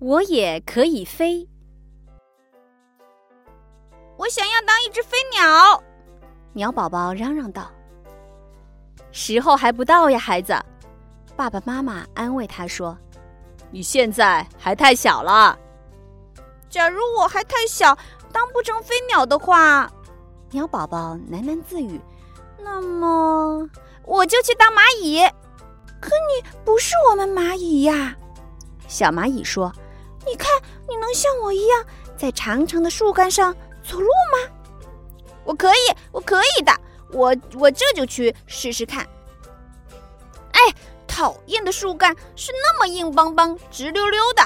我也可以飞。我想要当一只飞鸟。鸟宝宝嚷嚷道：“时候还不到呀，孩子。”爸爸妈妈安慰他说：“你现在还太小了。假如我还太小，当不成飞鸟的话，鸟宝宝喃喃自语：“那么我就去当蚂蚁。”可你不是我们蚂蚁呀，小蚂蚁说：“你看，你能像我一样在长长的树干上走路吗？”我可以，我可以的，我我这就去试试看。哎，讨厌的树干是那么硬邦邦、直溜溜的。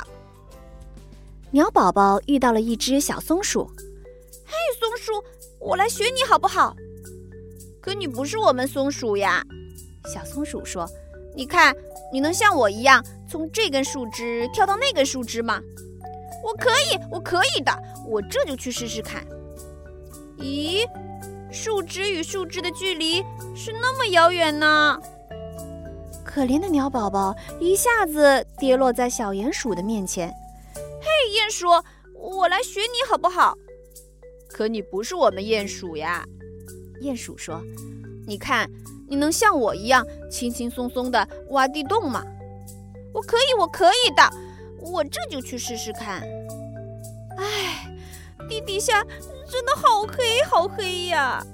鸟宝宝遇到了一只小松鼠。嘿，松鼠，我来学你好不好？可你不是我们松鼠呀。小松鼠说：“你看，你能像我一样从这根树枝跳到那根树枝吗？”我可以，我可以的，我这就去试试看。咦，树枝与树枝的距离是那么遥远呢？可怜的鸟宝宝一下子跌落在小鼹鼠的面前。嘿，鼹鼠，我来学你好不好？可你不是我们鼹鼠呀。鼹鼠说：“你看，你能像我一样轻轻松松的挖地洞吗？我可以，我可以的，我这就去试试看。唉，地底下……”真的好黑，好黑呀！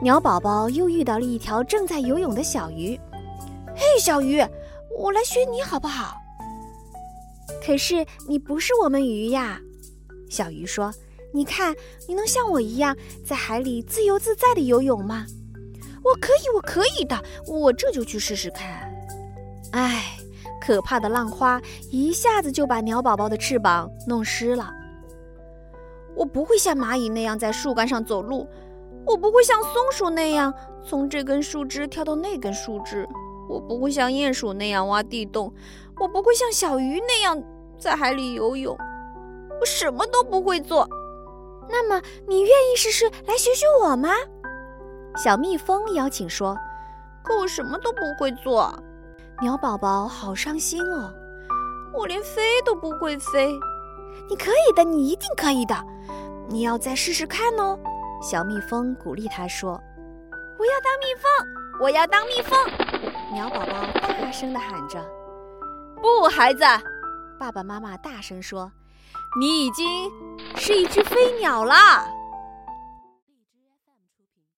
鸟宝宝又遇到了一条正在游泳的小鱼。嘿，小鱼，我来学你好不好？可是你不是我们鱼呀！小鱼说：“你看，你能像我一样在海里自由自在的游泳吗？”我可以，我可以的，我这就去试试看。唉，可怕的浪花一下子就把鸟宝宝的翅膀弄湿了。我不会像蚂蚁那样在树干上走路，我不会像松鼠那样从这根树枝跳到那根树枝，我不会像鼹鼠那样挖地洞，我不会像小鱼那样在海里游泳，我什么都不会做。那么，你愿意试试来学学我吗？小蜜蜂邀请说：“可我什么都不会做。”鸟宝宝好伤心哦，我连飞都不会飞。你可以的，你一定可以的。你要再试试看哦，小蜜蜂鼓励他说：“我要当蜜蜂，我要当蜜蜂。”鸟宝宝大声地喊着：“不，孩子！”爸爸妈妈大声说：“你已经是一只飞鸟啦。”